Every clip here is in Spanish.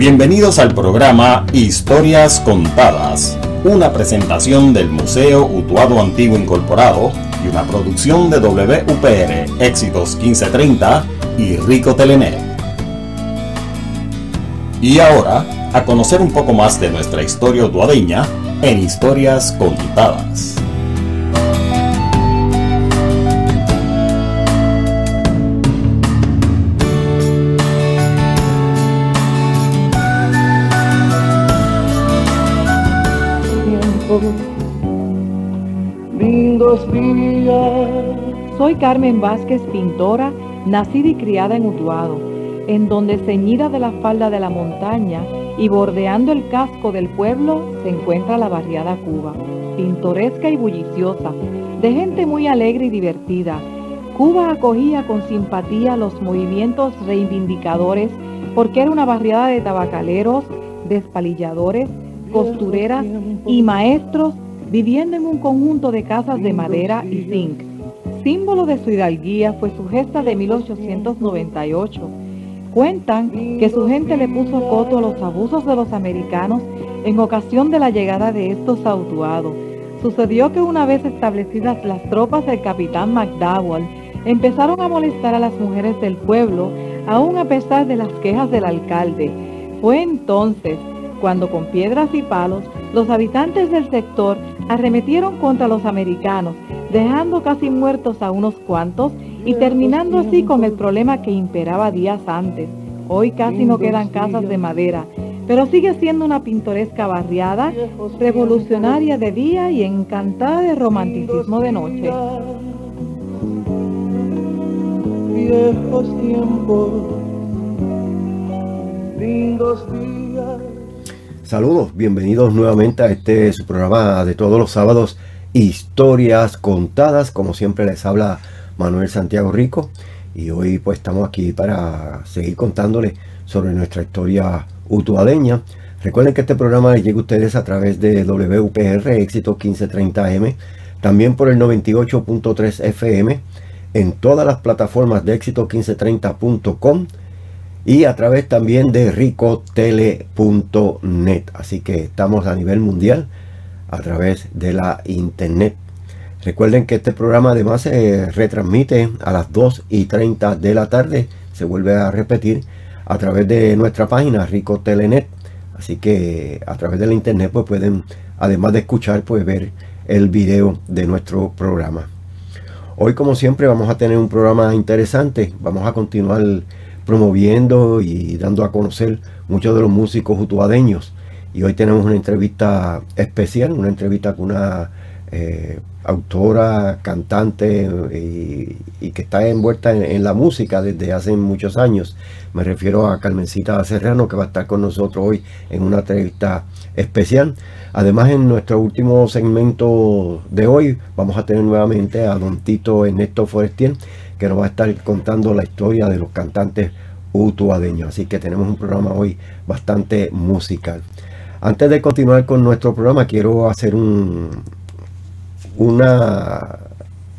Bienvenidos al programa Historias Contadas, una presentación del Museo Utuado Antiguo Incorporado y una producción de WPR Éxitos 1530 y Rico Telenet. Y ahora, a conocer un poco más de nuestra historia utuadeña en Historias Contadas. Soy Carmen Vázquez, pintora, nacida y criada en Utuado, en donde ceñida de la falda de la montaña y bordeando el casco del pueblo se encuentra la barriada Cuba, pintoresca y bulliciosa, de gente muy alegre y divertida. Cuba acogía con simpatía los movimientos reivindicadores porque era una barriada de tabacaleros, despalilladores, costureras y maestros viviendo en un conjunto de casas de madera y zinc. Símbolo de su hidalguía fue su gesta de 1898. Cuentan que su gente le puso coto a los abusos de los americanos en ocasión de la llegada de estos a Sucedió que una vez establecidas las tropas del capitán McDowell, empezaron a molestar a las mujeres del pueblo, aún a pesar de las quejas del alcalde. Fue entonces cuando con piedras y palos los habitantes del sector arremetieron contra los americanos, dejando casi muertos a unos cuantos y terminando así con el problema que imperaba días antes. Hoy casi no quedan casas de madera, pero sigue siendo una pintoresca barriada, revolucionaria de día y encantada de romanticismo de noche. Viejos tiempos, lindos días Saludos, bienvenidos nuevamente a este su programa de todos los sábados, Historias Contadas. Como siempre les habla Manuel Santiago Rico y hoy pues estamos aquí para seguir contándoles sobre nuestra historia utuadeña. Recuerden que este programa llega a ustedes a través de WPR Éxito 1530M, también por el 98.3 FM, en todas las plataformas de éxito1530.com y a través también de ricotele.net. Así que estamos a nivel mundial a través de la internet. Recuerden que este programa además se retransmite a las 2 y 30 de la tarde. Se vuelve a repetir a través de nuestra página Ricotelenet. Así que a través de la internet pues pueden, además de escuchar, pues ver el video de nuestro programa. Hoy como siempre vamos a tener un programa interesante. Vamos a continuar promoviendo y dando a conocer muchos de los músicos utuadeños. Y hoy tenemos una entrevista especial, una entrevista con una eh, autora, cantante y, que está envuelta en, la música desde hace muchos años. Me refiero a Carmencita Serrano, que va a estar con nosotros hoy en una entrevista especial. Además, en nuestro último segmento de hoy, vamos a tener nuevamente a don Tito Ernesto Forestier, que nos va a estar contando la historia de los cantantes utuadeños. Así que tenemos un programa hoy bastante musical. Antes de continuar con nuestro programa, quiero hacer un, una,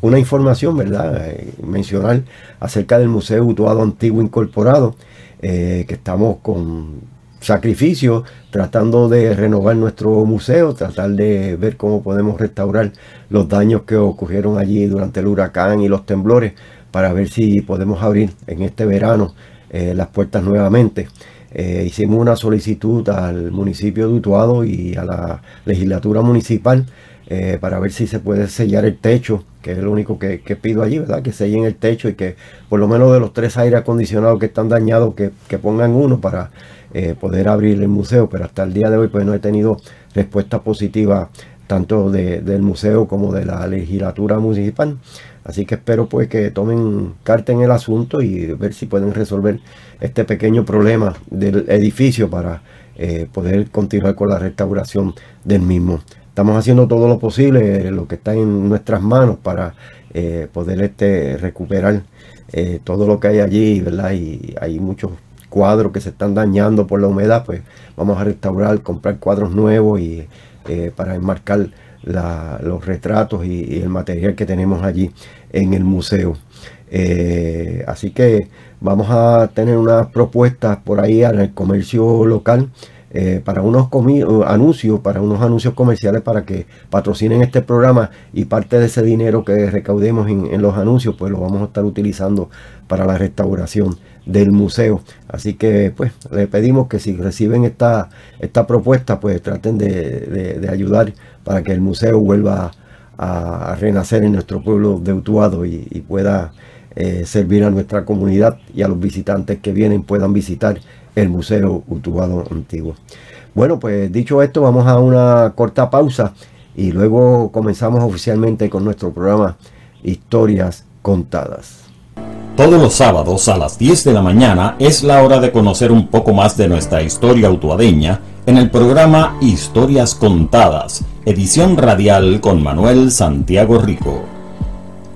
una información, ¿verdad? Eh, mencionar acerca del Museo Utuado Antiguo Incorporado, eh, que estamos con sacrificio tratando de renovar nuestro museo, tratar de ver cómo podemos restaurar los daños que ocurrieron allí durante el huracán y los temblores para ver si podemos abrir en este verano eh, las puertas nuevamente. Eh, hicimos una solicitud al municipio de Utuado y a la legislatura municipal eh, para ver si se puede sellar el techo, que es lo único que, pido allí, ¿verdad? Que sellen el techo y que por lo menos de los tres aire acondicionados que están dañados, que, pongan uno para poder abrir el museo. Pero hasta el día de hoy pues no he tenido respuesta positiva tanto del museo como de la legislatura municipal. Así que espero pues que tomen carta en el asunto y ver si pueden resolver este pequeño problema del edificio para eh, poder continuar con la restauración del mismo. Estamos haciendo todo lo posible, lo que está en nuestras manos para eh, poder este, recuperar eh, todo lo que hay allí, ¿verdad? Y hay muchos cuadros que se están dañando por la humedad, pues vamos a restaurar, comprar cuadros nuevos y para enmarcar los retratos y, el material que tenemos allí en el museo. Eh, así que vamos a tener unas propuestas por ahí el comercio local eh, para unos anuncios, para unos anuncios comerciales para que patrocinen este programa y parte de ese dinero que recaudemos en, los anuncios, pues lo vamos a estar utilizando para la restauración del museo. Así que pues le pedimos que si reciben esta, esta propuesta, pues traten de, ayudar para que el museo vuelva a, renacer en nuestro pueblo de Utuado y, pueda eh, servir a nuestra comunidad y a los visitantes que vienen puedan visitar el Museo Utuado Antiguo. Bueno, pues dicho esto, vamos a una corta pausa y luego comenzamos oficialmente con nuestro programa Historias Contadas. Todos los sábados a las 10 de la mañana es la hora de conocer un poco más de nuestra historia utuadeña en el programa Historias Contadas, edición radial con Manuel Santiago Rico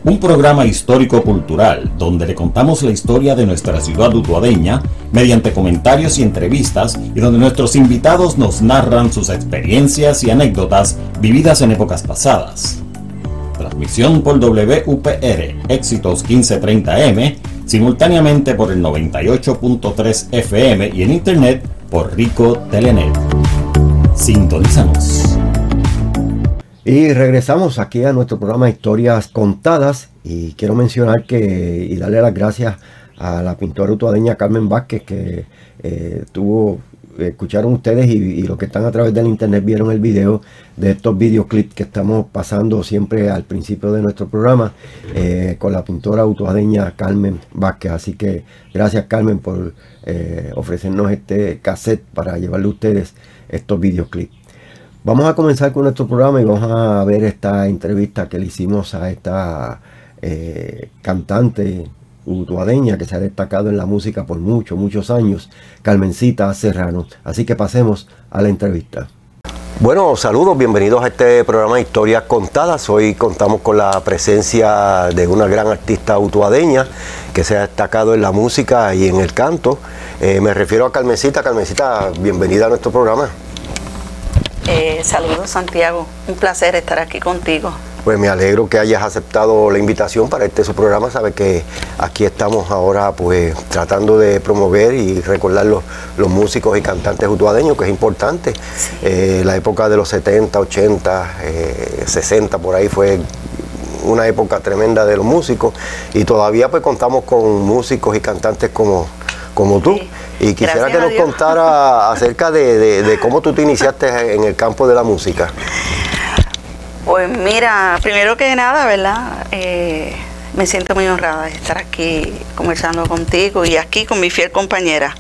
un programa histórico-cultural donde le contamos la historia de nuestra ciudad utuadeña mediante comentarios y entrevistas y donde nuestros invitados nos narran sus experiencias y anécdotas vividas en épocas pasadas. Transmisión por WPR Éxitos 1530M, simultáneamente por el 98.3 FM y en internet por Rico Telenet. Sintonízanos. Y regresamos aquí a nuestro programa Historias Contadas y quiero mencionar que y darle las gracias a la pintora utuadeña Carmen Vázquez que eh, tuvo escucharon ustedes y, los que están a través del internet vieron el video de estos videoclips que estamos pasando siempre al principio de nuestro programa eh, con la pintora utuadeña Carmen Vázquez. Así que gracias Carmen por eh, ofrecernos este cassette para llevarle a ustedes estos videoclips. Vamos a comenzar con nuestro programa y vamos a ver esta entrevista que le hicimos a esta eh, cantante utuadeña que se ha destacado en la música por muchos, muchos años, Carmencita Serrano. Así que pasemos a la entrevista. Bueno, saludos, bienvenidos a este programa Historias Contadas. Hoy contamos con la presencia de una gran artista utuadeña que se ha destacado en la música y en el canto. Eh, me refiero a Carmencita. Carmencita, bienvenida a nuestro programa. Eh, saludos Santiago, un placer estar aquí contigo. Pues me alegro que hayas aceptado la invitación para este su programa. Sabe que aquí estamos ahora pues tratando de promover y recordar los, músicos y cantantes utuadeños, que es importante. Eh, la época de los 70, 80, 60 por ahí fue una época tremenda de los músicos y todavía pues contamos con músicos y cantantes como, como tú. Y quisiera que nos contara acerca de, cómo tú te iniciaste en el campo de la música. Pues mira, primero que nada, ¿verdad? Eh, me siento muy honrada de estar aquí conversando contigo y aquí con mi fiel compañera.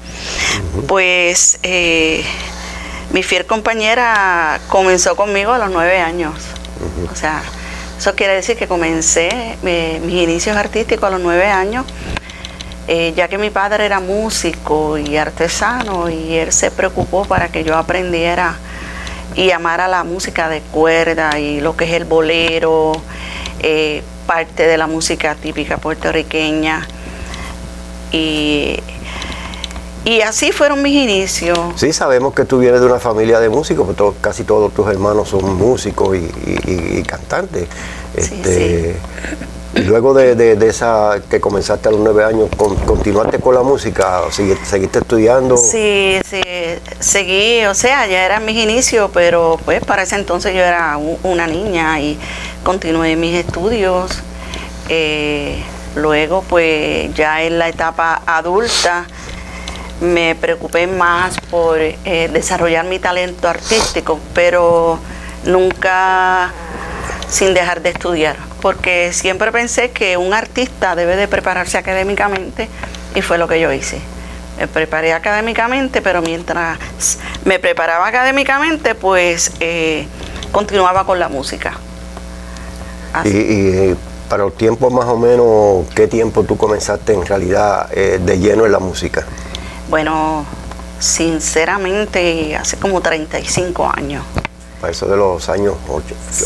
Pues eh, mi fiel compañera comenzó conmigo a los nueve años. O sea, eso quiere decir que comencé eh, mis inicios artísticos a los nueve años eh, ya que mi padre era músico y artesano y él se preocupó para que yo aprendiera y amara la música de cuerda y lo que es el bolero, eh, parte de la música típica puertorriqueña. Y, así fueron mis inicios. Sí, sabemos que tú vienes de una familia de músicos, porque casi todos tus hermanos son músicos y, cantantes. Este, luego de, esa que comenzaste a los nueve años, ¿continuaste con la música? ¿Seguiste estudiando? Sí, sí, seguí, o sea, ya eran mis inicios, pero pues para ese entonces yo era una niña y continué mis estudios. Eh, luego, pues ya en la etapa adulta, me preocupé más por eh, desarrollar mi talento artístico, pero nunca sin dejar de estudiar porque siempre pensé que un artista debe de prepararse académicamente y fue lo que yo hice. Me preparé académicamente, pero mientras me preparaba académicamente, pues eh, continuaba con la música. Y, para los tiempos más o menos, ¿qué tiempo tú comenzaste en realidad eh, de lleno en la música? Bueno, sinceramente, hace como 35 años para eso de los años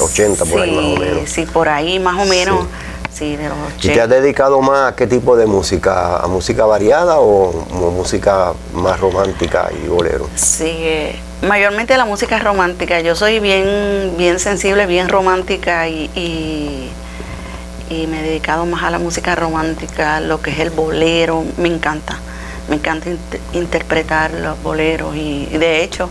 80, por ahí más o menos. Sí, por ahí más o menos. Sí. de los 80. ¿Y te has dedicado más a qué tipo de música? ¿A música variada o, música más romántica y bolero? Sí, eh, mayormente la música romántica. Yo soy bien, bien sensible, bien romántica y, y me he dedicado más a la música romántica, lo que es el bolero, me encanta. Me encanta interpretar los boleros y, de hecho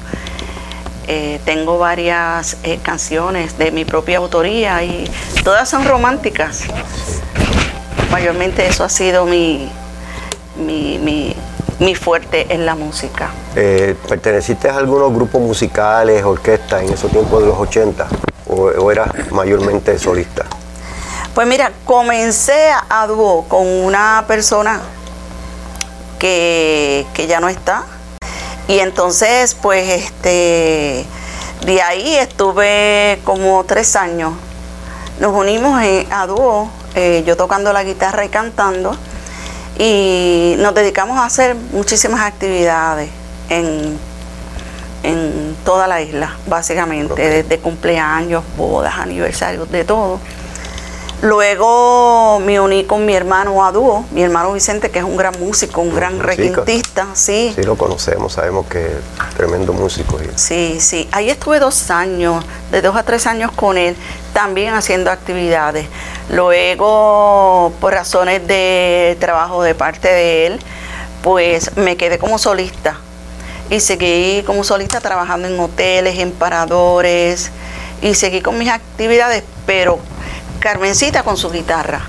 eh, tengo varias eh, canciones de mi propia autoría y todas son románticas. Mayormente eso ha sido mi, mi, mi, fuerte en la música. Eh, ¿Perteneciste a algunos grupos musicales, orquestas en esos tiempos de los 80 o, o eras mayormente solista? Pues mira, comencé a dúo con una persona que, ya no está. Y entonces, pues, este, de ahí estuve como tres años. Nos unimos a dúo, eh, yo tocando la guitarra y cantando, y nos dedicamos a hacer muchísimas actividades en, en toda la isla, básicamente, desde cumpleaños, bodas, aniversarios, de todo. Luego me uní con mi hermano a dúo, mi hermano Vicente, que es un gran músico, un gran requintista, sí. Sí, lo conocemos, sabemos que es tremendo músico. Sí, sí. Ahí estuve dos años, de dos a tres años con él, también haciendo actividades. Luego, por razones de trabajo de parte de él, pues me quedé como solista. Y seguí como solista trabajando en hoteles, en paradores, y seguí con mis actividades, pero Carmencita con su guitarra.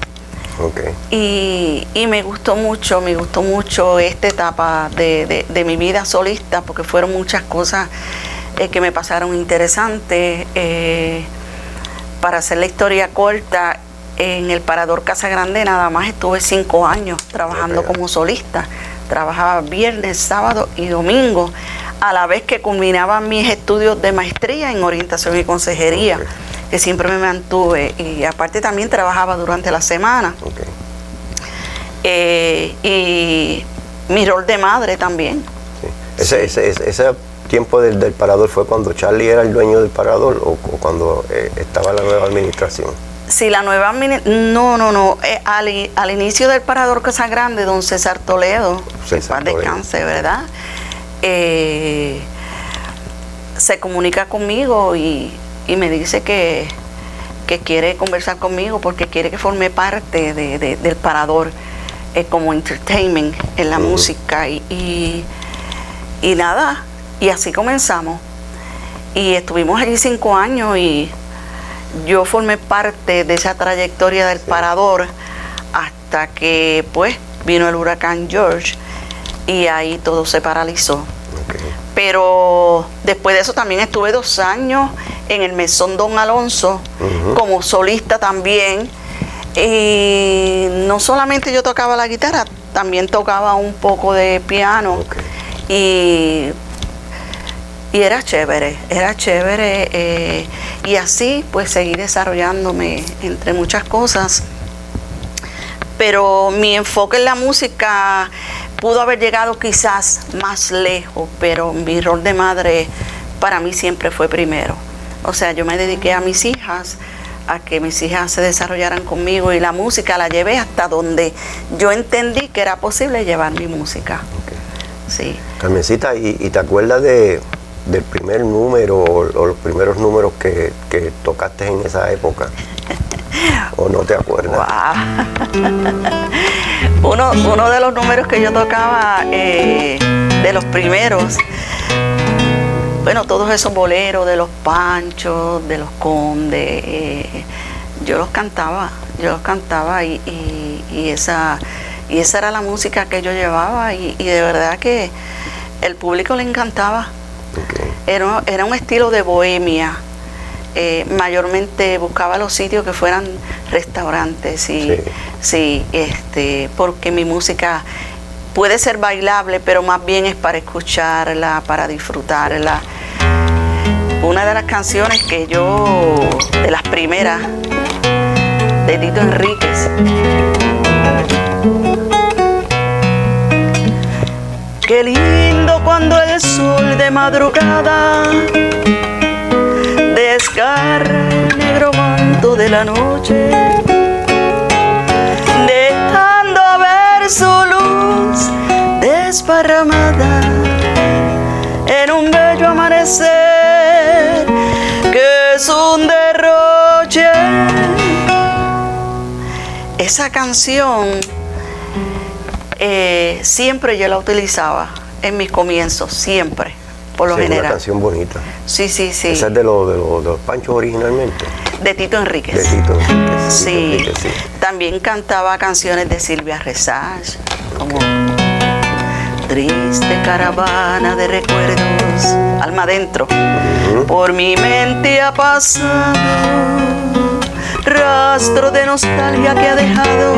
Y, me gustó mucho, me gustó mucho esta etapa de, mi vida solista, porque fueron muchas cosas eh, que me pasaron interesantes. Eh, para hacer la historia corta, en el Parador Casa Grande nada más estuve cinco años trabajando como solista. Trabajaba viernes, sábado y domingo, a la vez que culminaba mis estudios de maestría en orientación y consejería que siempre me mantuve y aparte también trabajaba durante la semana. Eh, y mi rol de madre también. Ese, ese, tiempo del, parador fue cuando Charlie era el dueño del parador o, cuando eh, estaba la nueva administración. Sí, la nueva no, no, no, eh, al, inicio del parador Casa Grande, don César Toledo, César Toledo. descanse, ¿verdad? se comunica conmigo y y me dice que, quiere conversar conmigo porque quiere que forme parte del parador eh, como entertainment en la música y, y, nada, y así comenzamos. Y estuvimos allí cinco años y yo formé parte de esa trayectoria del parador hasta que pues vino el huracán George y ahí todo se paralizó. Pero después de eso también estuve dos años en el Mesón Don Alonso como solista también. Y no solamente yo tocaba la guitarra, también tocaba un poco de piano. Y, y, era chévere, era chévere. Eh, y así pues seguí desarrollándome entre muchas cosas. Pero mi enfoque en la música pudo haber llegado quizás más lejos, pero mi rol de madre para mí siempre fue primero. O sea, yo me dediqué a mis hijas, a que mis hijas se desarrollaran conmigo y la música la llevé hasta donde yo entendí que era posible llevar mi música. Sí. Carmencita, ¿y, te acuerdas de, del primer número o, los primeros números que, que tocaste en esa época? ¿O no te acuerdas? uno, uno de los números que yo tocaba, eh, de los primeros, bueno, todos esos boleros de los panchos, de los condes, eh, yo los cantaba, yo los cantaba y, esa, y esa era la música que yo llevaba y, de verdad que el público le encantaba. Era, era un estilo de bohemia eh, mayormente buscaba los sitios que fueran restaurantes y sí. este porque mi música puede ser bailable pero más bien es para escucharla para disfrutarla. Una de las canciones que yo de las primeras de Tito Enríquez. Qué lindo cuando el sol de madrugada desgarra el negro manto de la noche, desparramada en un bello amanecer que es un derroche. esa canción eh, siempre yo la utilizaba en mis comienzos, siempre, por lo Sí, es general. una canción bonita. Sí, sí, sí. Esa es de los de los, los Panchos originalmente. De Tito Enríquez. De Tito Enríquez. Sí. Tito Enríquez, sí. También cantaba canciones de Silvia Resage, como Triste caravana de recuerdos, alma adentro. Por mi mente ha pasado rastro de nostalgia que ha dejado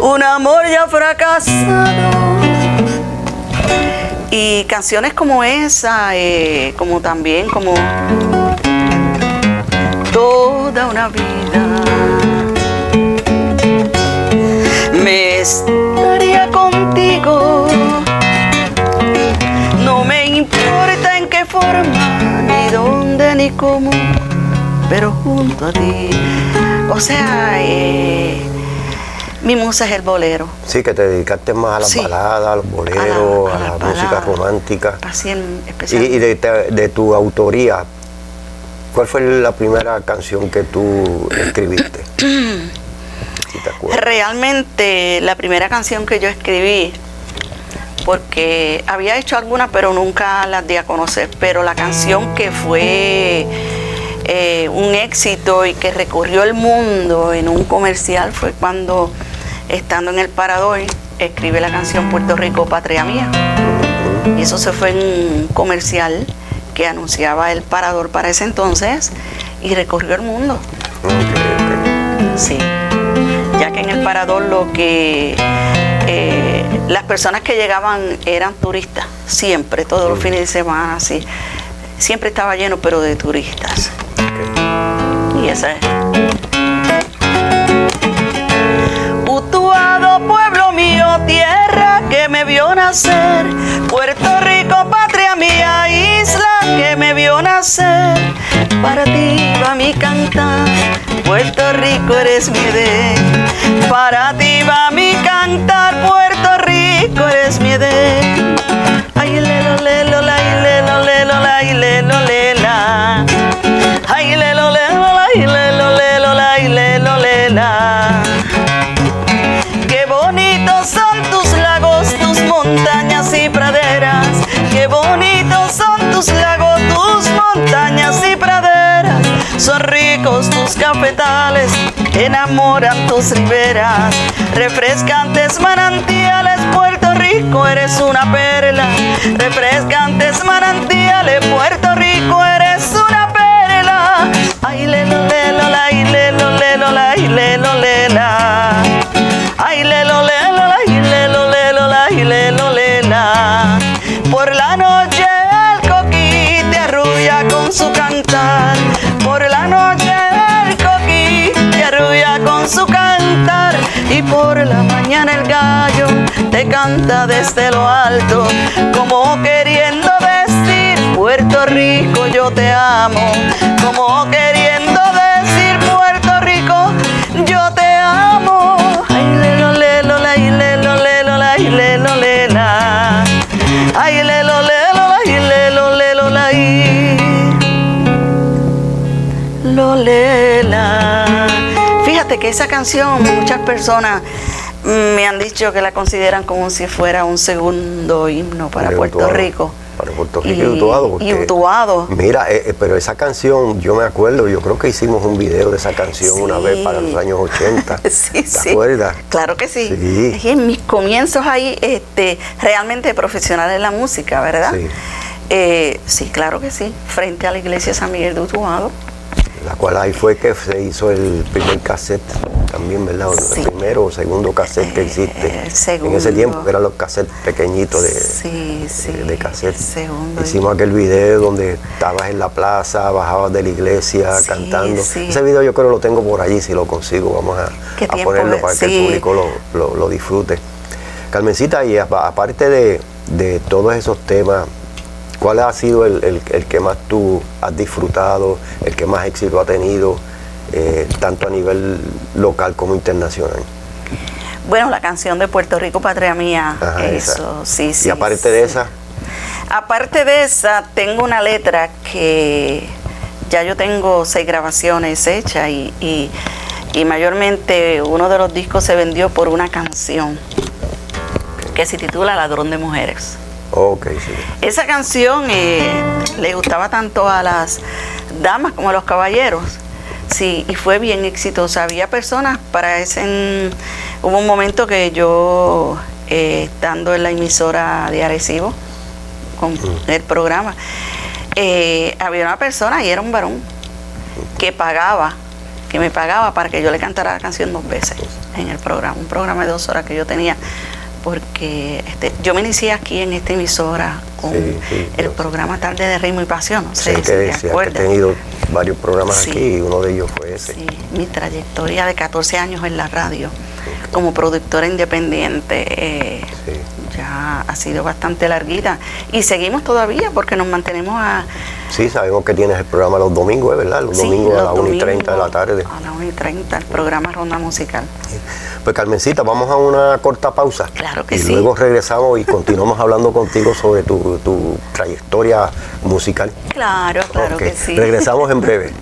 un amor ya fracasado. Y canciones como esa, eh, como también como toda una vida. Me contigo. No me importa en qué forma, ni dónde, ni cómo, pero junto a ti. O sea, eh, mi musa es el bolero. Sí, que te dedicaste más a las Sí. baladas, a los boleros, a, A la- a la, las música romántica. Así en especial. y de tu autoría, ¿cuál fue la primera canción que tú escribiste? si te acuerdas. Realmente la primera canción que yo escribí, porque había hecho algunas pero nunca las di a conocer, pero la canción que fue eh, un éxito y que recorrió el mundo en un comercial fue cuando, estando en el parador, escribe la canción Puerto Rico, Patria Mía. Y eso se fue en un comercial que anunciaba el parador para ese entonces y recorrió el mundo. Sí, ya que en el parador lo que eh, las personas que llegaban eran turistas, siempre, todos los fines de semana, sí. Siempre estaba lleno, pero de turistas. Y esa es. Utuado, pueblo mío, tierra que me vio nacer. Puerto Rico, patria mía, isla que me vio nacer. Para ti va mi cantar, Puerto Rico eres mi de. Para ti va mi cantar, Puerto Rico eres mi de. Ay, lelo, lelo, la, lelo, lelo, la, lelo, lela. Ay, lelo, lelo, la, lelo, lelo, la, lelo, lela. Montañas y praderas. Qué bonitos son tus lagos, tus montañas y praderas. Son ricos tus cafetales, enamoran tus riberas. Refrescantes manantiales, Puerto Rico eres una perla. Refrescantes manantiales, Puerto Rico eres una perla. Ay, lelo, lelo, la, lelo, lelo, mañana el gallo te canta desde lo alto, como queriendo decir, Puerto Rico yo te amo, como queriendo decir, Puerto Rico yo te amo. Ay, lelo, lelo, la, lelo, lelo, la, lelo, lela. Ay, lelo, lelo, la, lelo, lelo, la, ay. Lolela. Fíjate que esa canción muchas personas me han dicho que la consideran como si fuera un segundo himno para Puerto Utuado. Rico. Para Puerto Rico y, Utuado. Y Utuado. Mira, eh, eh, pero esa canción, yo me acuerdo, yo creo que hicimos un video de esa canción una vez para los años 80. Sí, ¿Te sí. acuerdas? Claro que sí. Sí. Que en mis comienzos ahí, este, realmente profesional en la música, ¿verdad? Sí. Eh, sí, claro que sí. Frente a la iglesia San Miguel de Utuado. La cual ahí fue que se hizo el primer cassette también, ¿verdad? Sí. El primero o segundo cassette que Eh, existe. el En segundo. ese tiempo que eran los cassettes pequeñitos de, Sí, sí. de, cassette. segundo. Hicimos aquel video donde estabas en la plaza, bajabas de la iglesia cantando. sí. Ese video yo creo lo tengo por allí, si lo consigo, vamos a, a ponerlo para que el público lo, lo- lo disfrute. Carmencita, y apa- aparte de, de todos esos temas, ¿cuál ha sido el, el- el que más tú has disfrutado, el que más éxito ha tenido, eh, tanto a nivel local como internacional? Bueno, la canción de Puerto Rico, Patria Mía. Ajá, eso, esa. sí, sí. y aparte de esa, Aparte de esa, tengo una letra que ya yo tengo seis grabaciones hechas y, y- y mayormente uno de los discos se vendió por una canción que se titula Ladrón de Mujeres. Sí. Esa canción eh, le gustaba tanto a las damas como a los caballeros. Sí, y fue bien exitosa. Había personas para ese... hubo un momento que yo, eh, estando en la emisora de Arecibo, con el programa, eh, había una persona, y era un varón, que pagaba, que me pagaba para que yo le cantara la canción dos veces en el programa, un programa de dos horas que yo tenía porque este, yo me inicié aquí en esta emisora con el programa Tarde de Ritmo y Pasión. No sé si he tenido varios programas aquí y uno de ellos fue ese. Sí, mi trayectoria de 14 años en la radio como productora independiente eh, ya ha sido bastante larguita y seguimos todavía porque nos mantenemos a... Sí, sabemos que tienes el programa los domingos, ¿verdad? Los domingos a las 1 y 30 de la tarde. A las 1 y 30, el programa Ronda Musical. Pues Carmencita, vamos a una corta pausa. Claro que y sí. luego regresamos y continuamos hablando contigo sobre tu, trayectoria musical. Claro, claro que sí. Regresamos en breve.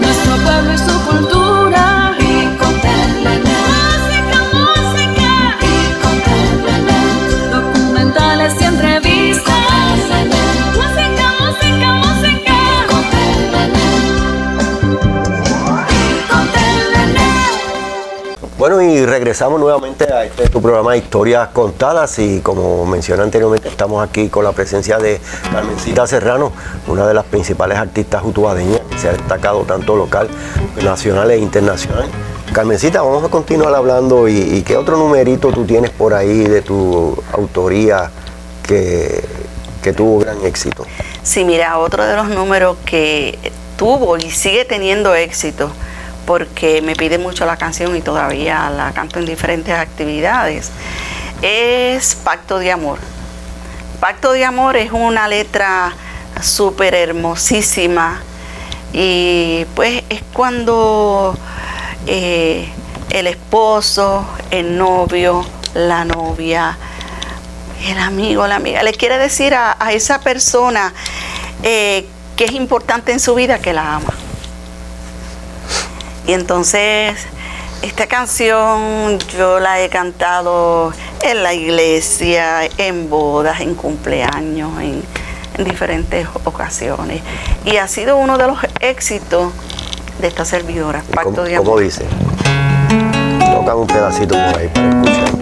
nuestro pueblo y su cultura. Bueno, y regresamos nuevamente a este tu programa Historias Contadas y como mencioné anteriormente, estamos aquí con la presencia de Carmencita Serrano, una de las principales artistas utuadeñas que se ha destacado tanto local, nacional e internacional. Carmencita, vamos a continuar hablando y, qué otro numerito tú tienes por ahí de tu autoría que, que tuvo gran éxito. Sí, mira, otro de los números que tuvo y sigue teniendo éxito porque me pide mucho la canción y todavía la canto en diferentes actividades, es Pacto de Amor. Pacto de Amor es una letra súper hermosísima y pues es cuando eh, el esposo, el novio, la novia, el amigo, la amiga, le quiere decir a, esa persona eh, que es importante en su vida que la ama. Y entonces esta canción yo la he cantado en la iglesia, en bodas, en cumpleaños, en, diferentes ocasiones. Y ha sido uno de los éxitos de esta servidora, Pacto de Amor. ¿Cómo dice? Tocan un pedacito por ahí para escuchar.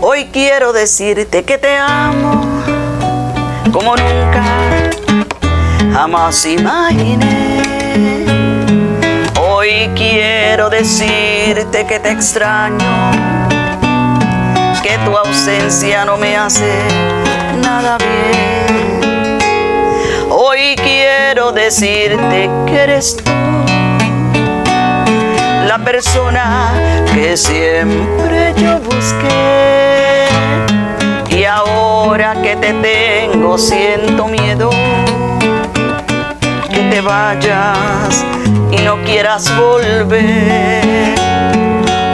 Hoy quiero decirte que te amo como nunca jamás imaginé Hoy quiero decirte que te extraño, que tu ausencia no me hace nada bien. Hoy quiero decirte que eres tú la persona que siempre yo busqué. Y ahora que te tengo siento miedo que te vayas y no quieras volver.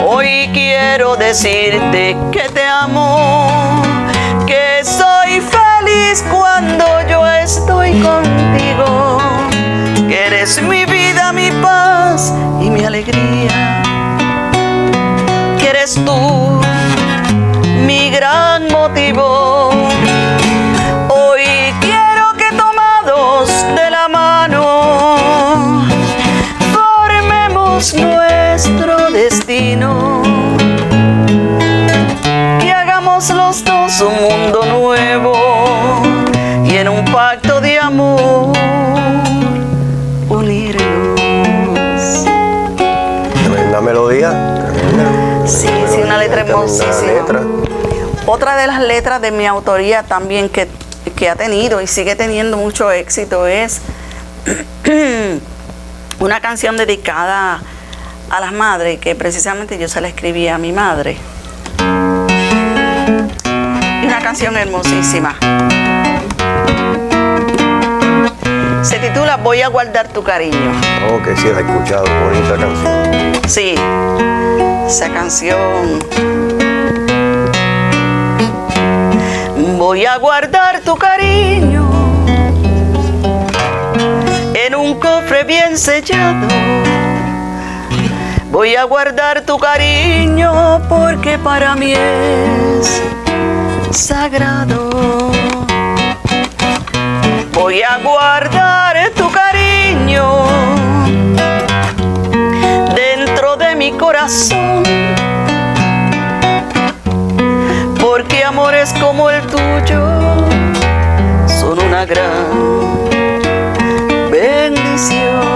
Hoy quiero decirte que te amo, que soy feliz cuando yo estoy contigo, que eres mi vida, mi paz y mi alegría, que eres tú mi gran motivo letra hermosísima. Otra de las letras de mi autoría también que, que ha tenido y sigue teniendo mucho éxito es una canción dedicada a las madres, que precisamente yo se la escribí a mi madre. Y una canción hermosísima. Se titula Voy a guardar tu cariño. Oh, que sí la he escuchado, bonita canción. Sí, esa canción. Voy a guardar tu cariño en un cofre bien sellado. Voy a guardar tu cariño porque para mí es sagrado. Voy a guardar tu cariño dentro de mi corazón amores como el tuyo son una gran bendición.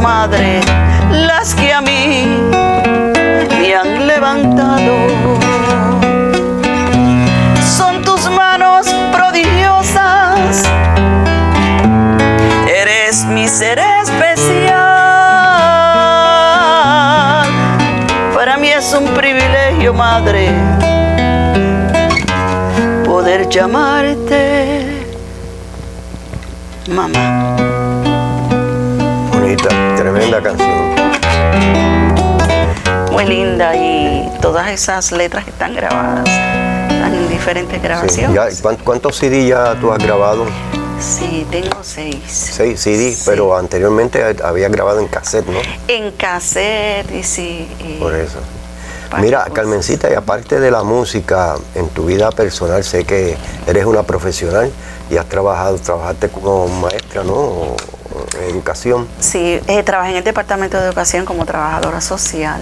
Madre, las que a mí me han levantado. Son tus manos prodigiosas, eres mi ser especial. Para mí es un privilegio, Madre poder llamarte mamá. Muy linda y todas esas letras están grabadas, están en diferentes Sí. grabaciones. Ya, ¿cuán- ¿Cuántos CD ya tú has grabado? Sí, tengo seis. Seis CD, Sí. pero anteriormente había grabado en cassette, ¿no? En cassette y sí. y Por eso. Mira, cosas. Carmencita, y aparte de la música, en tu vida personal, sé que eres una profesional y has trabajado, trabajaste como maestra, ¿no? O educación. Sí, eh, trabajé en el Departamento de Educación como trabajadora social.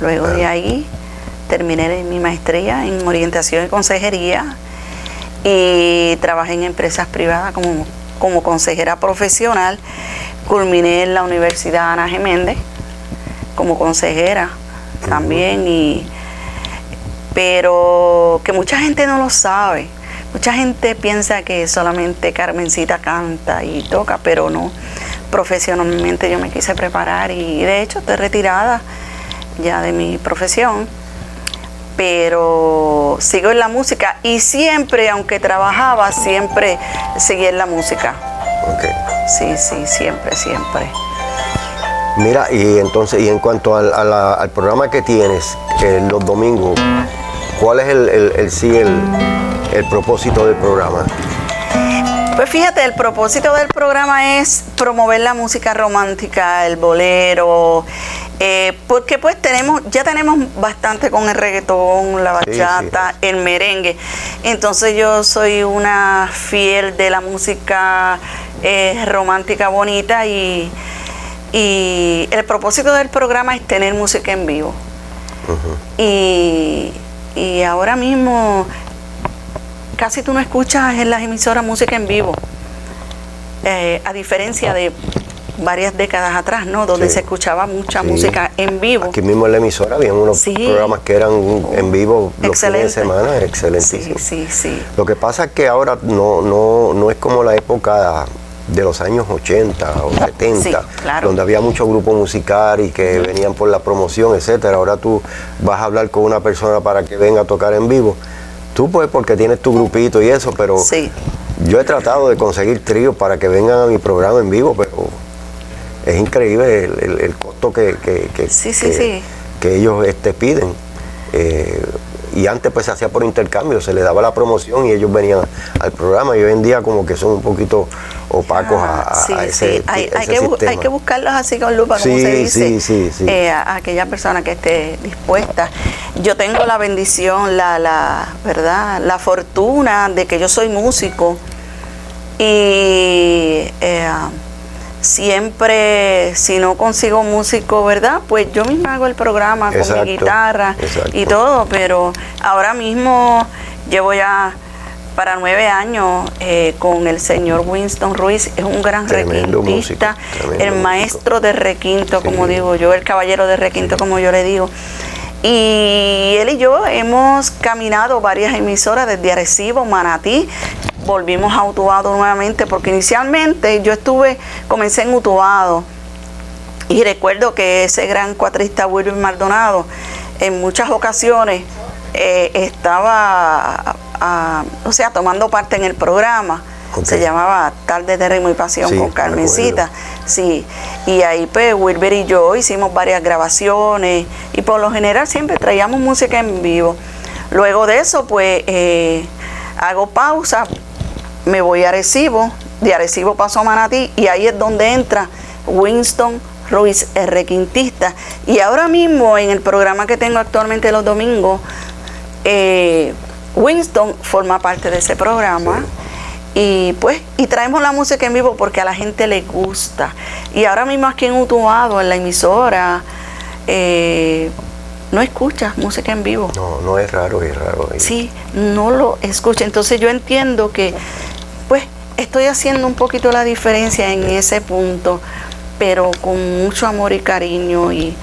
Luego de Ah. ahí terminé mi maestría en orientación y consejería y trabajé en empresas privadas como, como consejera profesional. Culminé en la Universidad Ana Geméndez como consejera también y pero que mucha gente no lo sabe. Mucha gente piensa que solamente Carmencita canta y toca, pero no. Profesionalmente yo me quise preparar y de hecho estoy retirada ya de mi profesión, pero sigo en la música y siempre, aunque trabajaba, siempre seguí en la música. Ok. Sí, sí, siempre, siempre. Mira, y entonces, y en cuanto al, a la- al programa que tienes eh, los domingos, ¿cuál es el, el- el- sí el, el propósito del programa? Pues fíjate, el propósito del programa es promover la música romántica, el bolero, eh, porque pues tenemos, ya tenemos bastante con el reggaetón, la Sí, sí. bachata, el merengue. Entonces yo soy una fiel de la música eh, romántica bonita y, y el propósito del programa es tener música en vivo. y, y ahora mismo casi tú no escuchas en las emisoras música en vivo, Eh, a diferencia de varias décadas atrás, ¿no? Donde Sí. se escuchaba mucha Sí. música en vivo. Aquí mismo en la emisora había unos Sí. programas que eran en vivo los Excelente. fines de semana, excelentísimo. Sí, sí, sí. Lo que pasa es que ahora no, no, no es como la época de los años 80 o 70, Sí, claro. donde había mucho grupo musical y que venían por la promoción, etcétera. Ahora tú vas a hablar con una persona para que venga a tocar en vivo. Tú pues porque tienes tu grupito y eso, pero Sí. yo he tratado de conseguir tríos para que vengan a mi programa en vivo, pero es increíble el, el- el costo que, que, que- Sí, sí, que- sí. que ellos este, piden. Eh, y antes pues se hacía por intercambio, se les daba la promoción y ellos venían al programa y hoy en día como que son un poquito opacos a, a- sí, ese, sí. Hay, ese hay que, bu- sistema. hay que buscarlos así con lupa, como Sí, se dice, sí, sí, sí. eh, a, a aquella persona que esté dispuesta. Yo tengo la bendición, la, la, ¿verdad? La fortuna de que yo soy músico y eh, siempre, si no consigo músico, ¿verdad? Pues yo misma hago el programa con mi guitarra exacto. y todo, pero ahora mismo llevo ya para nueve años eh, con el señor Winston Ruiz, es un gran Tremendo requintista, músico, el músico. maestro de requinto, como digo yo, el caballero de requinto, como yo le digo. Y él y yo hemos caminado varias emisoras desde Arecibo, Manatí, volvimos a Utuado nuevamente, porque inicialmente yo estuve, comencé en Utuado, y recuerdo que ese gran cuatrista William Maldonado, en muchas ocasiones, eh, estaba, ah, o sea, tomando parte en el programa. Se llamaba Tarde de Ritmo y Pasión Sí, con me Carmencita. Sí, y ahí pues Wilber y yo hicimos varias grabaciones y por lo general siempre traíamos música en vivo. Luego de eso pues eh, hago pausa, me voy a Arecibo, de Arecibo paso a Manatí y ahí es donde entra Winston Ruiz, el requintista. Y ahora mismo en el programa que tengo actualmente los domingos, eh, Winston forma parte de ese programa. Y pues, y traemos la música en vivo porque a la gente le gusta. Y ahora mismo aquí en Utuado, en la emisora, eh, no escuchas música en vivo. No, no es raro, es raro. Sí, no lo escucha. Entonces yo entiendo que, pues, estoy haciendo un poquito la diferencia en ese punto, pero con mucho amor y cariño y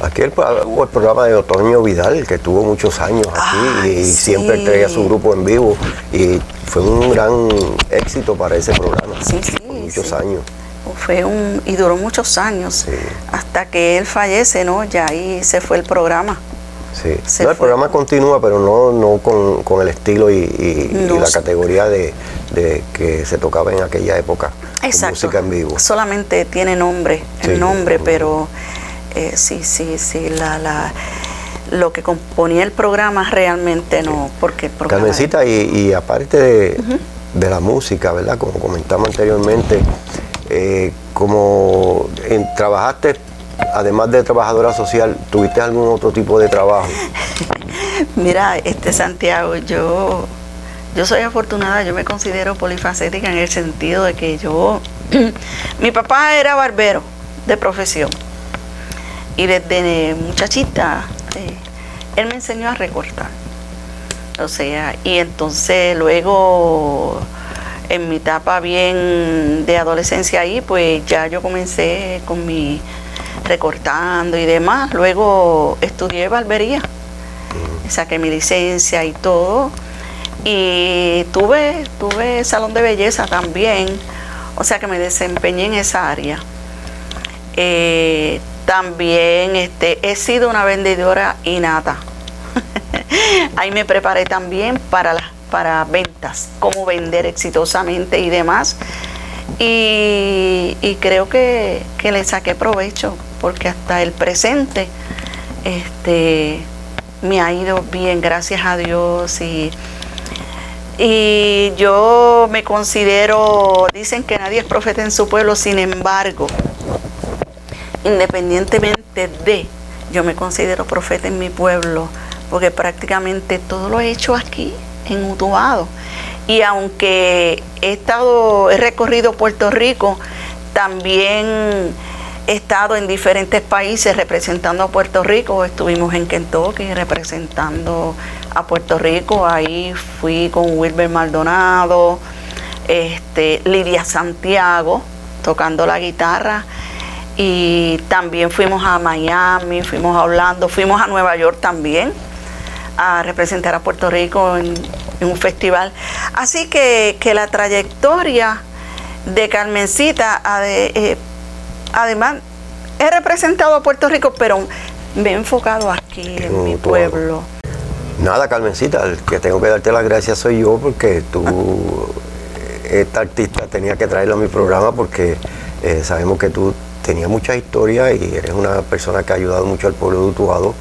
Aquí el, hubo el programa de Otoño Vidal, que tuvo muchos años aquí Ay, y sí. siempre traía su grupo en vivo y fue un gran éxito para ese programa. Sí, sí, muchos sí. años. fue un y duró muchos años Sí. hasta que él fallece, ¿no? Ya ahí se fue el programa. Sí. Se No, el fue. programa continúa, pero no, no con, con el estilo y, y- y No la categoría de, de que se tocaba en aquella época. Exacto. música en vivo. Solamente tiene nombre, el nombre, pero eh, sí, sí, sí, la, la, lo que componía el programa realmente no, porque el programa Carmencita, y, y aparte de, de la música, ¿verdad? Como comentamos anteriormente, eh, como en- trabajaste, además de trabajadora social, ¿tuviste algún otro tipo de trabajo? Mira, este Santiago, yo, yo soy afortunada, yo me considero polifacética en el sentido de que yo, mi papá era barbero de profesión y desde muchachita eh, él me enseñó a recortar. O sea, y entonces luego en mi etapa bien de adolescencia ahí, pues ya yo comencé con mi recortando y demás. Luego estudié barbería saqué mi licencia y todo. Y tuve, tuve salón de belleza también, o sea que me desempeñé en esa área. Eh, también este, he sido una vendedora innata. Ahí me preparé también para, las para ventas, cómo vender exitosamente y demás. Y, y creo que, que le saqué provecho, porque hasta el presente este, me ha ido bien, gracias a Dios. Y, y yo me considero, dicen que nadie es profeta en su pueblo, sin embargo, independientemente de, yo me considero profeta en mi pueblo, porque prácticamente todo lo he hecho aquí, en Utuado. Y aunque he estado, he recorrido Puerto Rico, también he estado en diferentes países representando a Puerto Rico. Estuvimos en Kentucky representando a Puerto Rico. Ahí fui con Wilber Maldonado, este, Lidia Santiago tocando la guitarra. Y también fuimos a Miami, fuimos a Orlando, fuimos a Nueva York también a representar a Puerto Rico en, en un festival. Así que, que la trayectoria de Carmencita, ade- eh, además, he representado a Puerto Rico, pero me he enfocado aquí en mi pueblo. Nada, Carmencita, el que tengo que darte las gracias soy yo porque tú, esta artista, tenía que traerla a mi programa porque eh, sabemos que tú tenías mucha historia y eres una persona que ha ayudado mucho al pueblo de Utuado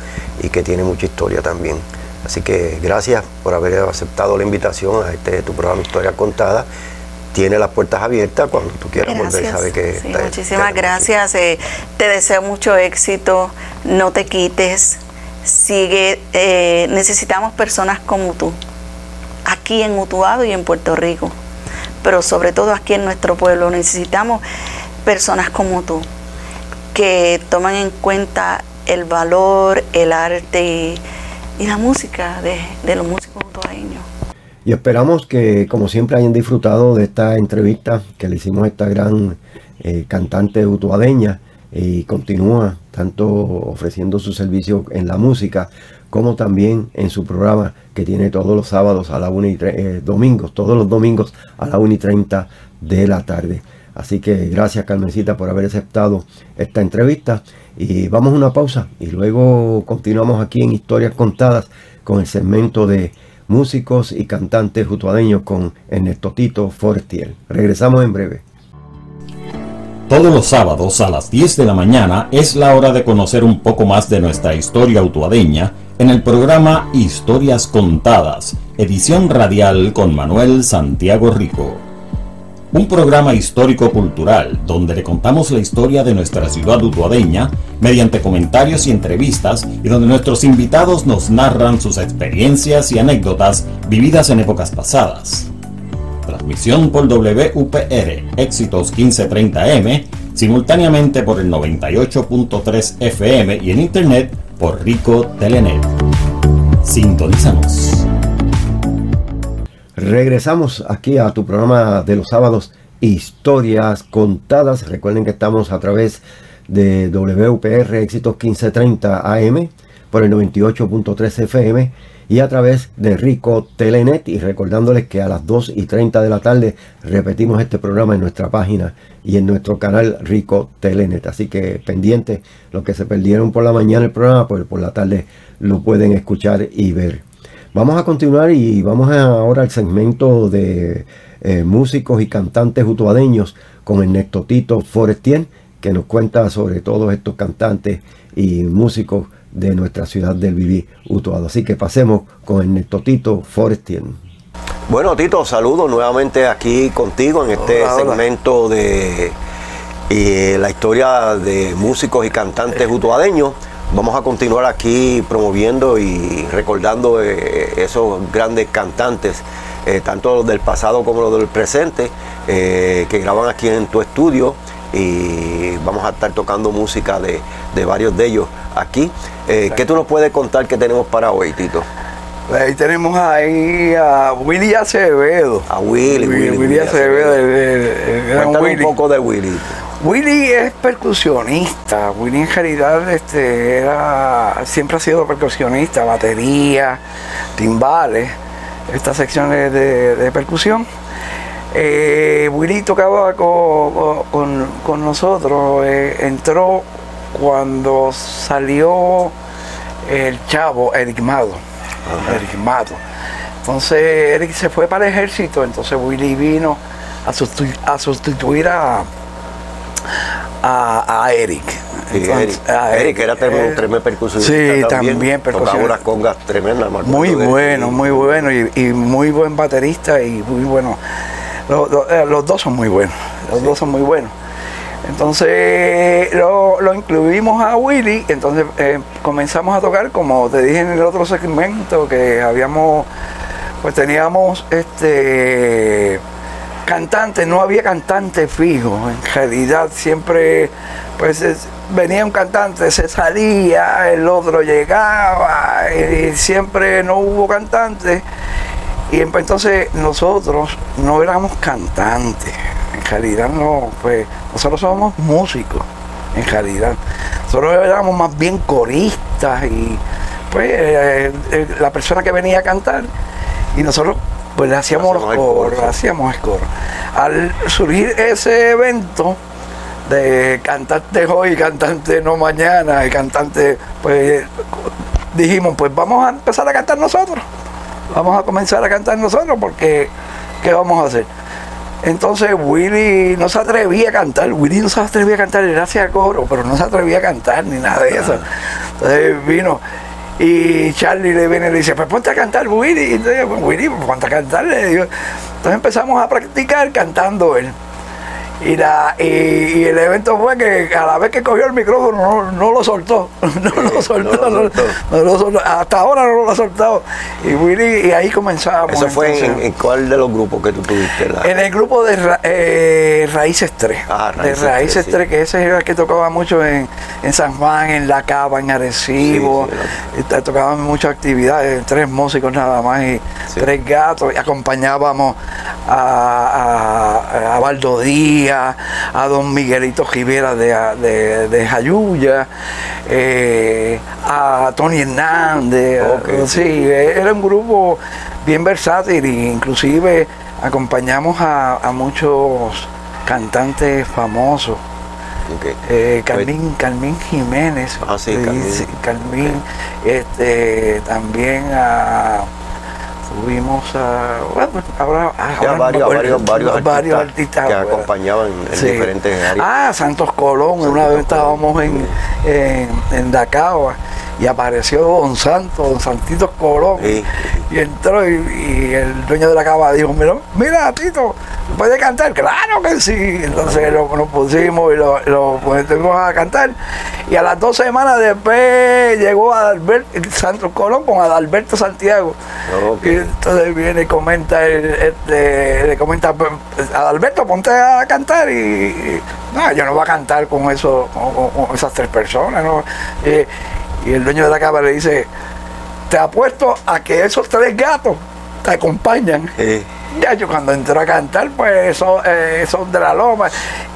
y que tiene mucha historia también. Así que gracias por haber aceptado la invitación a este tu programa Historia Contada. Tiene las puertas abiertas cuando tú quieras volver. Gracias. Sabe que Sí, te- muchísimas te- gracias. eh, te deseo mucho éxito. No te quites. Sigue. eh, necesitamos personas como tú. Aquí en Utuado y en Puerto Rico. Pero sobre todo aquí en nuestro pueblo. Necesitamos personas como tú. Que toman en cuenta el valor, el arte y, la música de, los músicos utuadeños. Y esperamos que, como siempre, hayan disfrutado de esta entrevista que le hicimos a esta gran eh, cantante utuadeña, y continúa tanto ofreciendo su servicio en la música como también en su programa que tiene todos los sábados a la 1 y eh, domingos, todos los domingos a la 1 y 30 de la tarde. Así que gracias Carmencita por haber aceptado esta entrevista y vamos a una pausa y luego continuamos aquí en Historias Contadas con el segmento de músicos y cantantes jutuadeños con Ernesto Tito Forestier. Regresamos en breve. Todos los sábados a las 10 de la mañana es la hora de conocer un poco más de nuestra historia utuadeña en el programa Historias Contadas, edición radial con Manuel Santiago Rico. Un programa histórico-cultural donde le contamos la historia de nuestra ciudad utuadeña mediante comentarios y entrevistas y donde nuestros invitados nos narran sus experiencias y anécdotas vividas en épocas pasadas. Transmisión por WPR, éxitos 1530M, simultáneamente por el 98.3 FM y en internet por Rico Telenet. Sintonízanos. Regresamos aquí a tu programa de los sábados, Historias Contadas. Recuerden que estamos a través de WPR Éxitos 1530 AM por el 98.3 FM y a través de Rico Telenet y recordándoles que a las 2 y 30 de la tarde repetimos este programa en nuestra página y en nuestro canal Rico Telenet. Así que pendientes, los que se perdieron por la mañana el programa, pues por la tarde lo pueden escuchar y ver. Vamos a continuar y vamos ahora al segmento de eh, músicos y cantantes utuadeños con Ernesto Tito Forestier, que nos cuenta sobre todos estos cantantes y músicos de nuestra ciudad del Viví Utuado. Así que pasemos con Ernesto Tito Forestier. Bueno, Tito, saludos nuevamente aquí contigo en este segmento de la historia de músicos y cantantes utuadeños. Vamos a continuar aquí promoviendo y recordando eh, esos grandes cantantes, eh, tanto los del pasado como los del presente, eh, que graban aquí en tu estudio y vamos a estar tocando música de, varios de ellos aquí. Eh, ¿Qué tú nos puedes contar que tenemos para hoy, Tito? Ahí tenemos ahí a Willy Acevedo. A Willy, Willy, Acevedo. Cuéntame un poco de Willy. Willy es percusionista. Willy en realidad este, era, siempre ha sido percusionista, batería, timbales, estas secciones de percusión. Eh, Willy tocaba con, nosotros, eh, entró cuando salió el chavo, Eric Mado. Eric Mado. Entonces Eric se fue para el ejército, entonces Willy vino a, sustituir, a, a, Eric. Eric, era tremendo, percusionista. Sí, también, percusionista. congas tremendas. Muy bueno, muy bueno y, y, muy buen baterista y muy bueno eh, los, dos son muy buenos, los dos son muy buenos. Entonces lo, incluimos a Willy, entonces eh, comenzamos a tocar, como te dije en el otro segmento, que habíamos, pues teníamos este cantante, no había cantante fijo, en realidad siempre pues venía un cantante, se salía, el otro llegaba, y siempre no hubo cantante. Y entonces nosotros no éramos cantantes, en realidad no, pues nosotros somos músicos, en realidad. Nosotros éramos más bien coristas y pues eh, eh, la persona que venía a cantar y nosotros pues le hacíamos los coros, hacíamos el coro. Al surgir ese evento de cantante hoy, cantante no mañana, y cantante, pues dijimos, pues vamos a empezar a cantar nosotros vamos a comenzar a cantar nosotros porque ¿qué vamos a hacer? Entonces Willy no se atrevía a cantar, Willy no se atrevía a cantar, él hacía coro, pero no se atrevía a cantar ni nada de eso. Entonces vino y Charlie le viene y le dice, pues ponte a cantar Willy. Y entonces, pues, Willy, pues, ponte a cantar. Entonces empezamos a practicar cantando él. Y, la, y, el evento fue que a la vez que cogió el micrófono no, lo soltó. No lo soltó, no, lo soltó. Hasta ahora no lo ha soltado. Y Willy, y ahí comenzamos. ¿Eso fue en, cuál de los grupos que tú tuviste? En el grupo de eh, Raíces 3. Ah, Raíces de Raíces 3, que ese era el que tocaba mucho en, San Juan, en La Cava, en Arecibo. tocaban muchas actividades, tres músicos nada más y tres gatos. Y acompañábamos a, a, a Díaz conocí a, a don Miguelito Rivera de, de, de Jayuya, eh, a Tony Hernández. Sí, era un grupo bien versátil e inclusive acompañamos a, a muchos cantantes famosos. Ok. Eh, Carmín, Carmín Jiménez. Ah, sí, eh, Carmín. sí, Carmín, este, también a, tuvimos a, bueno, ahora, varios, varios, varios artistas, artistas, que acompañaban en Sí. diferentes áreas. Ah, Santos Colón, Santos una vez Colón, estábamos en, en, en Dacaba y apareció Don Santos, Don Santitos Colón. Sí. Y entró y, y el dueño de la cava dijo, mira, mira Tito, ¿puede cantar? Claro que sí. Entonces lo, nos pusimos y lo, lo pusimos a cantar. Y a las dos semanas después llegó Adalberto, Santos Colón con Adalberto Santiago. Ok. Y entonces viene y comenta, el, este, le comenta, Adalberto, ponte a cantar y, y, no, yo no voy a cantar con, eso, con, con- con esas tres personas. ¿no? Eh, y el dueño de la cámara le dice, te apuesto a que esos tres gatos te acompañan. Ya yo cuando entró a cantar, pues son, eh, son de la loma.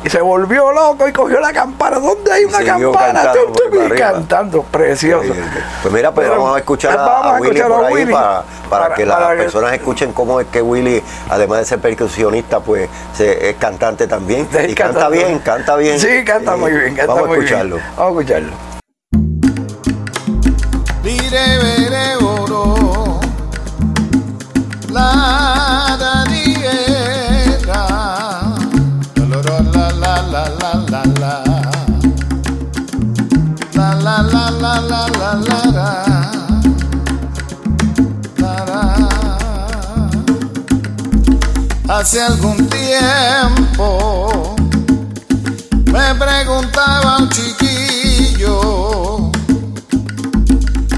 Y se volvió loco y cogió la campana. ¿Dónde hay una campana? cantando arriba. cantando, precioso. Pues mira, pues Pero, vamos a escuchar a, a Willy escuchar por a ahí Willy para, para para- que las que- personas escuchen cómo es que Willy, además de ser percusionista, pues se- es cantante también. Sí, y canta bien, canta bien. Sí, canta Eh, muy bien, canta Vamos a escucharlo. bien. Vamos a escucharlo. Hace algún tiempo me preguntaba un chiquillo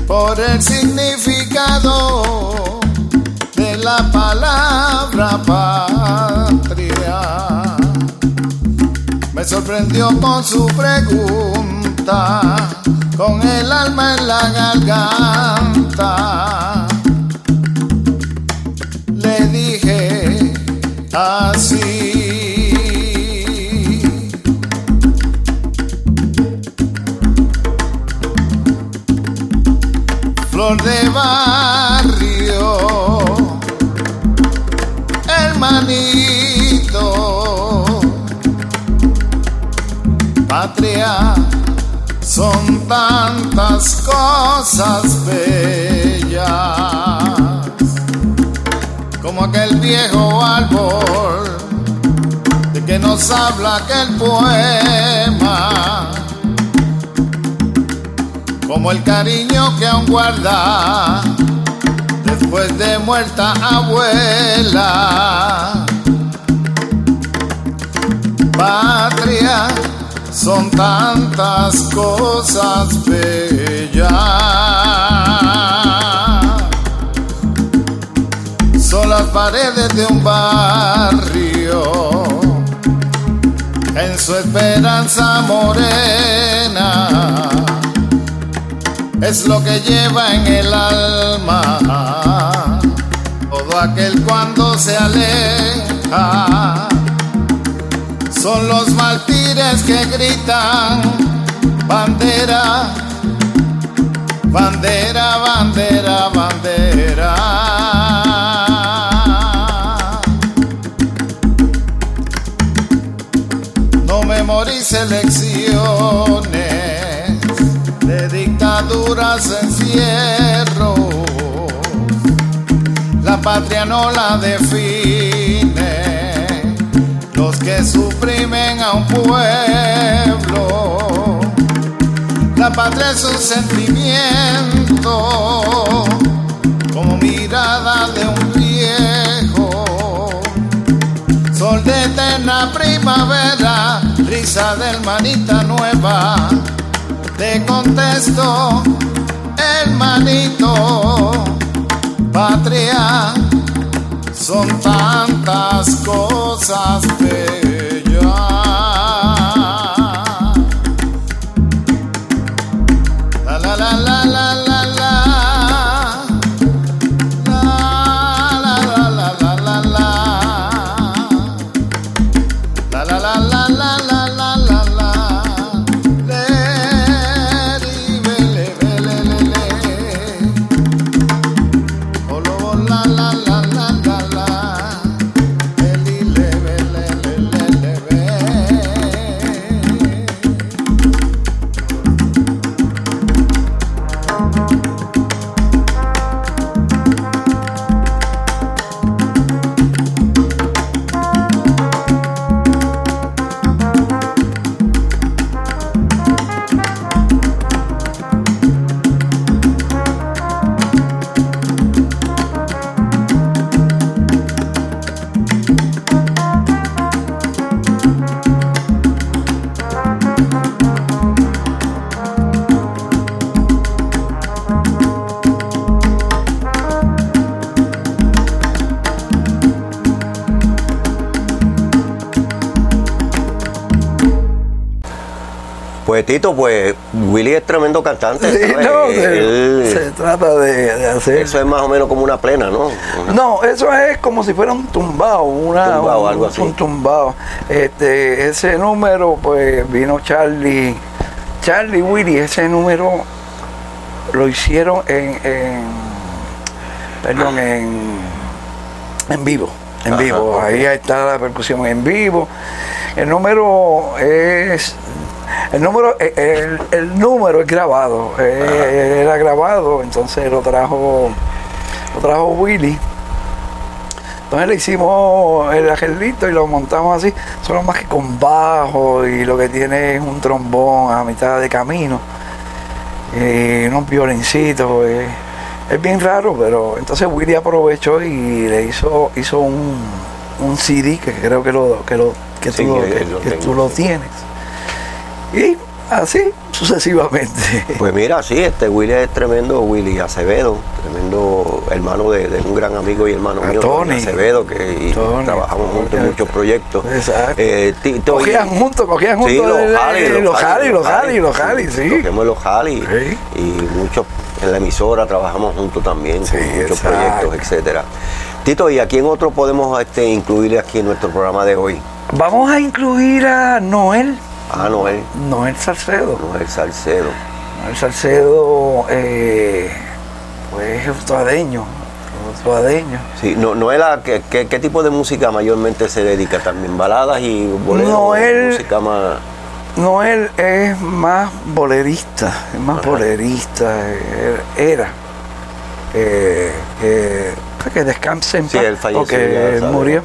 por el significado la palabra patria. Me sorprendió con su pregunta, con el alma en la garganta. Le dije así. flor de barrio, son tantas cosas bellas, como aquel viejo árbol de que nos habla aquel poema como el cariño que aún guarda después de muerta abuela. Patria, son tantas cosas bellas. Son las paredes de un barrio en su esperanza morena es lo que lleva en el alma. Todo aquel cuando se aleja son los mártires que gritan bandera, bandera, bandera, bandera. No memorice lecciones de dictaduras encierro. La patria no la define los que suprimen a un pueblo. La patria es un sentimiento como mirada de un viejo. Sol de eterna primavera, risa de hermanita nueva te contesto, hermanito, patria, son tantas cosas bellas. Pues Tito, pues Willy es tremendo cantante. Sí, no, se, él- se trata de, de hacer. eso es más o menos como una plena, ¿no? Una- No, eso es como si fuera un tumbado, una, Tumbado, un, algo así. un tumbado. Este, ese número, pues vino Charlie, Charlie Willy, ese número lo hicieron en, en perdón, en, en vivo, en Ajá, vivo. Ahí está la percusión en vivo. El número es el número, eh, el, el número es grabado, eh, era grabado, entonces lo trajo, lo trajo Willy. Entonces le hicimos el angelito y lo montamos así, solo más que con bajo y lo que tiene es un trombón a mitad de camino y unos violincitos. eh. Es bien raro, pero entonces Willy aprovechó y le hizo, hizo un, un CD que creo que lo que lo que, Sí, tú, lo, que que- tú tienes. Y así sucesivamente. Pues mira, sí, este Willy es tremendo, Willy Acevedo, tremendo hermano de, de un gran amigo y hermano A mío, Tony. Acevedo, que Tony. trabajamos juntos en muchos proyectos. Exacto. Eh, Tito, y- Cogían juntos, cogían juntos Sí, los jali, el- los jali, los jali, los jali, sí. Cogemos los jali Sí. y muchos en la emisora trabajamos juntos también, Sí, con muchos exacto. proyectos, etcétera. Tito, ¿y a quién otro podemos este, incluir aquí en nuestro programa de hoy? Vamos a incluir a Noel, Ah, Noel, Noel Salcedo. Noel Salcedo. Noel Salcedo, eh, pues es utuadeño, utuadeño. Sí, no, Noel, ¿a qué, qué, qué tipo de música mayormente se dedica también? ¿Baladas y boleros? Noel- Música más... Noel es más bolerista, es más Ajá. bolerista, eh, era. Eh, eh, que descanse en Sí, paz, él falleció. porque ya él sabes, murió.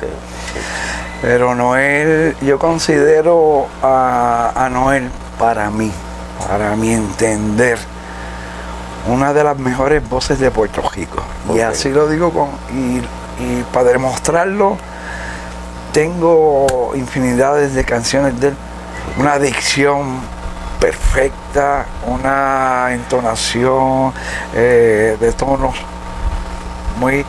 Pero Noel, yo considero a, a Noel para mí, para mi entender, una de las mejores voces de Puerto Rico. Y así lo digo con, y, y para demostrarlo, tengo infinidades de canciones de él, una dicción perfecta, una entonación eh, de tonos muy,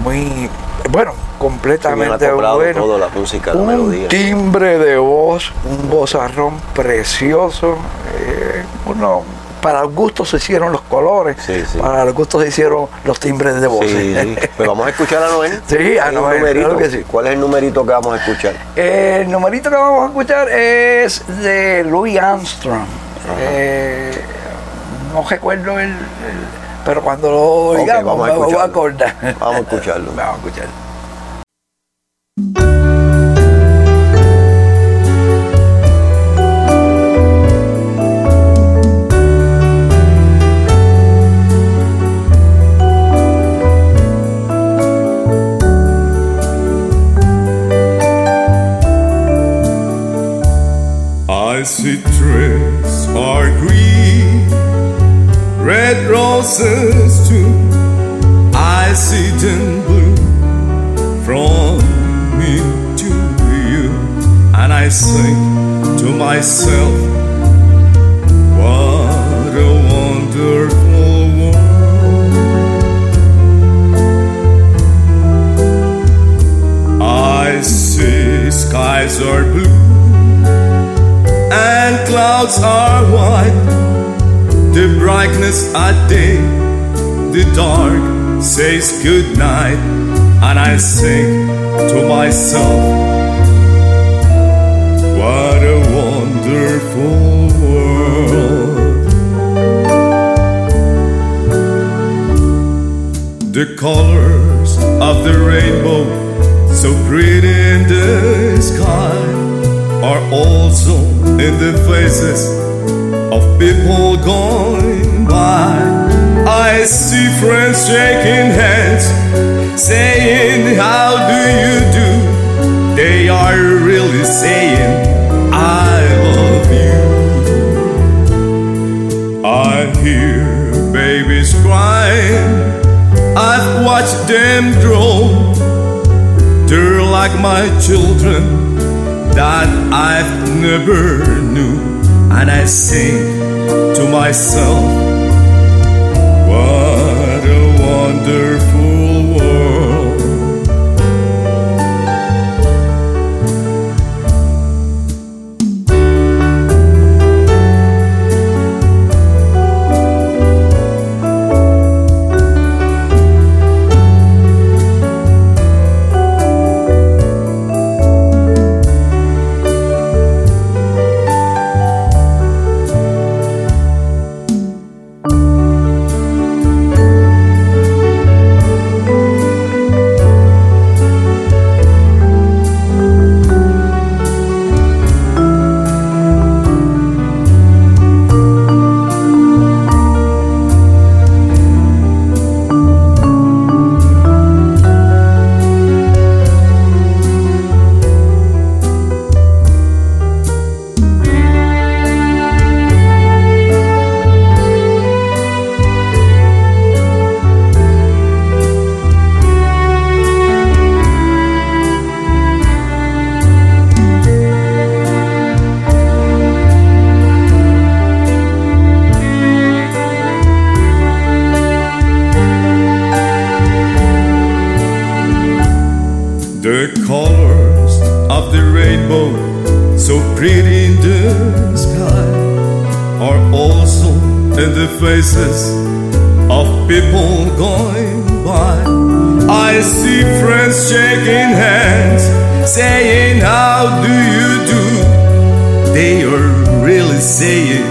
muy, bueno, Sí, completamente acoplado bueno. todo, la música, la Un melodía. timbre de voz, un vozarrón precioso. eh, uno, para el gusto se hicieron los colores, Sí, sí. para el gusto se hicieron los timbres de voz. Sí, sí. Pues vamos a escuchar a Noel. Sí, a Noel, numerito. claro que sí. ¿Cuál es el numerito que vamos a escuchar? El numerito que vamos a escuchar es de Louis Armstrong. Eh, no recuerdo el, el- pero cuando lo oigamos vamos a a acordar. Vamos a escucharlo. Vamos a escucharlo. I see them blue from me to you, and I think to myself, brightness at day, the dark says goodnight, and I sing to myself, What a wonderful world! The colors of the rainbow, so pretty in the sky, are also in the faces of people going by. I see friends shaking hands, saying, How do you do? They are really saying, I love you. I hear babies crying, I've watched them grow. They're like my children that I've never knew, and I sing to myself, How do you do? They are really saying,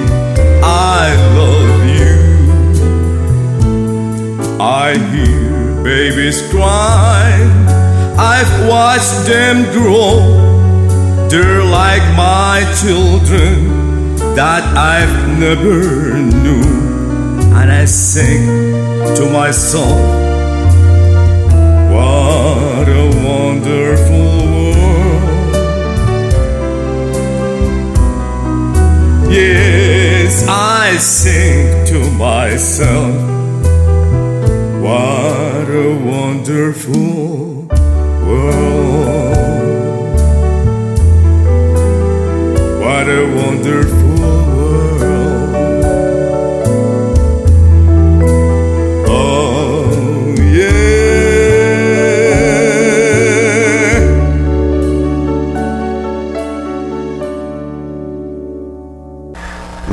I love you. I hear babies cry. I've watched them grow. They're like my children that I've never knew. And I sing to myself, what a wonderful Yes, I sing to myself, what a wonderful world. What a wonderful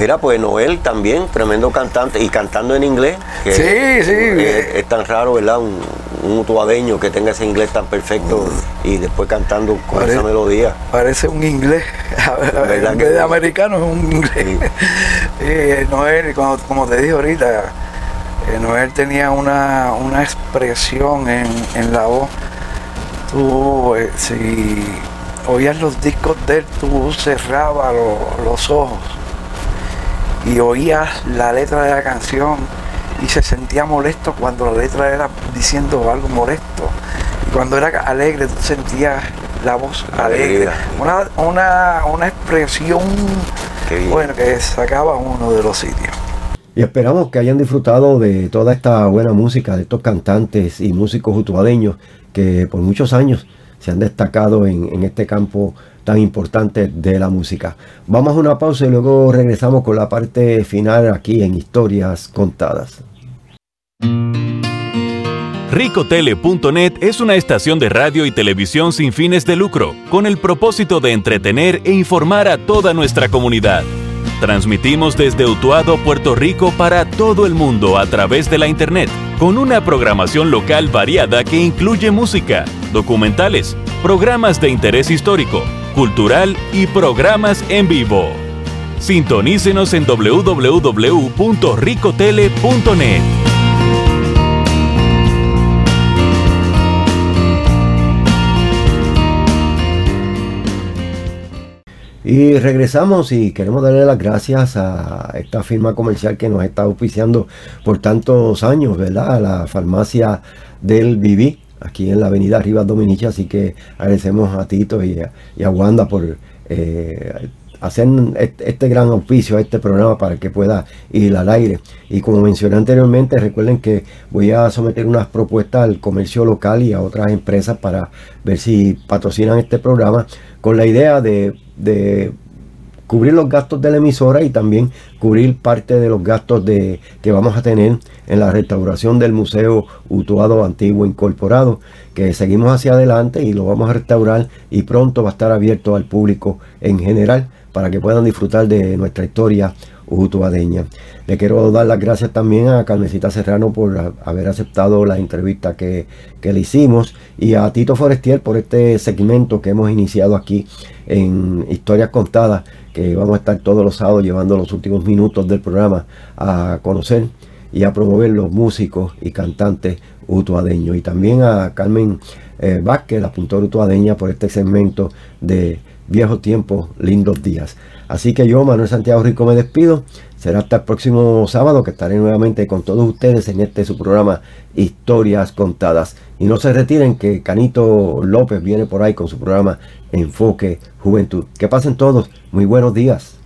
Mira, pues Noel también, tremendo cantante, y cantando en inglés. que Sí, sí. Es, es tan raro, ¿verdad? Un, un utuadeño que tenga ese inglés tan perfecto y después cantando con Pare- esa melodía. Parece un inglés. ¿Verdad en que vez de sí? americano es un inglés. Eh, Noel, como, como te dije ahorita, eh, Noel tenía una, una expresión en, en la voz. Tú, eh, si oías los discos de él, tú cerrabas lo- los ojos y oías la letra de la canción y se sentía molesto cuando la letra era diciendo algo molesto. Y cuando era alegre, tú sentías la voz alegre. Una, una, una expresión bueno que sacaba uno de los sitios. Y esperamos que hayan disfrutado de toda esta buena música de estos cantantes y músicos utuadeños que por muchos años se han destacado en, en este campo tan importante de la música. Vamos a una pausa y luego regresamos con la parte final aquí en Historias Contadas. Ricotele.net es una estación de radio y televisión sin fines de lucro, con el propósito de entretener e informar a toda nuestra comunidad. Transmitimos desde Utuado, Puerto Rico para todo el mundo a través de la Internet, con una programación local variada que incluye música, documentales, programas de interés histórico, cultural y programas en vivo. Sintonícenos en www.ricotele.net. Y regresamos y queremos darle las gracias a esta firma comercial que nos está auspiciando por tantos años, ¿verdad? A la farmacia del Viví aquí en la avenida Rivas Dominici. Así que agradecemos a Tito y a, Wanda por eh, hacer este gran auspicio a este programa para que pueda ir al aire. Y como mencioné anteriormente, recuerden que voy a someter unas propuestas al comercio local y a otras empresas para ver si patrocinan este programa con la idea de, cubrir los gastos de la emisora y también cubrir parte de los gastos de, que vamos a tener en la restauración del Museo Utuado Antiguo Incorporado, que seguimos hacia adelante y lo vamos a restaurar y pronto va a estar abierto al público en general para que puedan disfrutar de nuestra historia utuadeña. Le quiero dar las gracias también a Carmesita Serrano por haber aceptado la entrevista que, le hicimos y a Tito Forestier por este segmento que hemos iniciado aquí en Historias Contadas, que vamos a estar todos los sábados llevando los últimos minutos del programa a conocer y a promover los músicos y cantantes utuadeños. Y también a Carmen eh, Vázquez, la pintora utuadeña, por este segmento de viejos tiempos, lindos días. Así que yo, Manuel Santiago Rico, me despido. Será hasta el próximo sábado que estaré nuevamente con todos ustedes en este su programa Historias Contadas. Y no se retiren que Canito López viene por ahí con su programa Enfoque Juventud. Que pasen todos. Muy buenos días.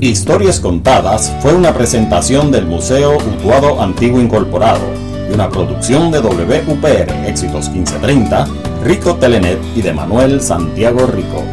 Historias Contadas fue una presentación del Museo Utuado Antiguo Incorporado una producción de WPR Éxitos 1530, Rico Telenet y de Manuel Santiago Rico.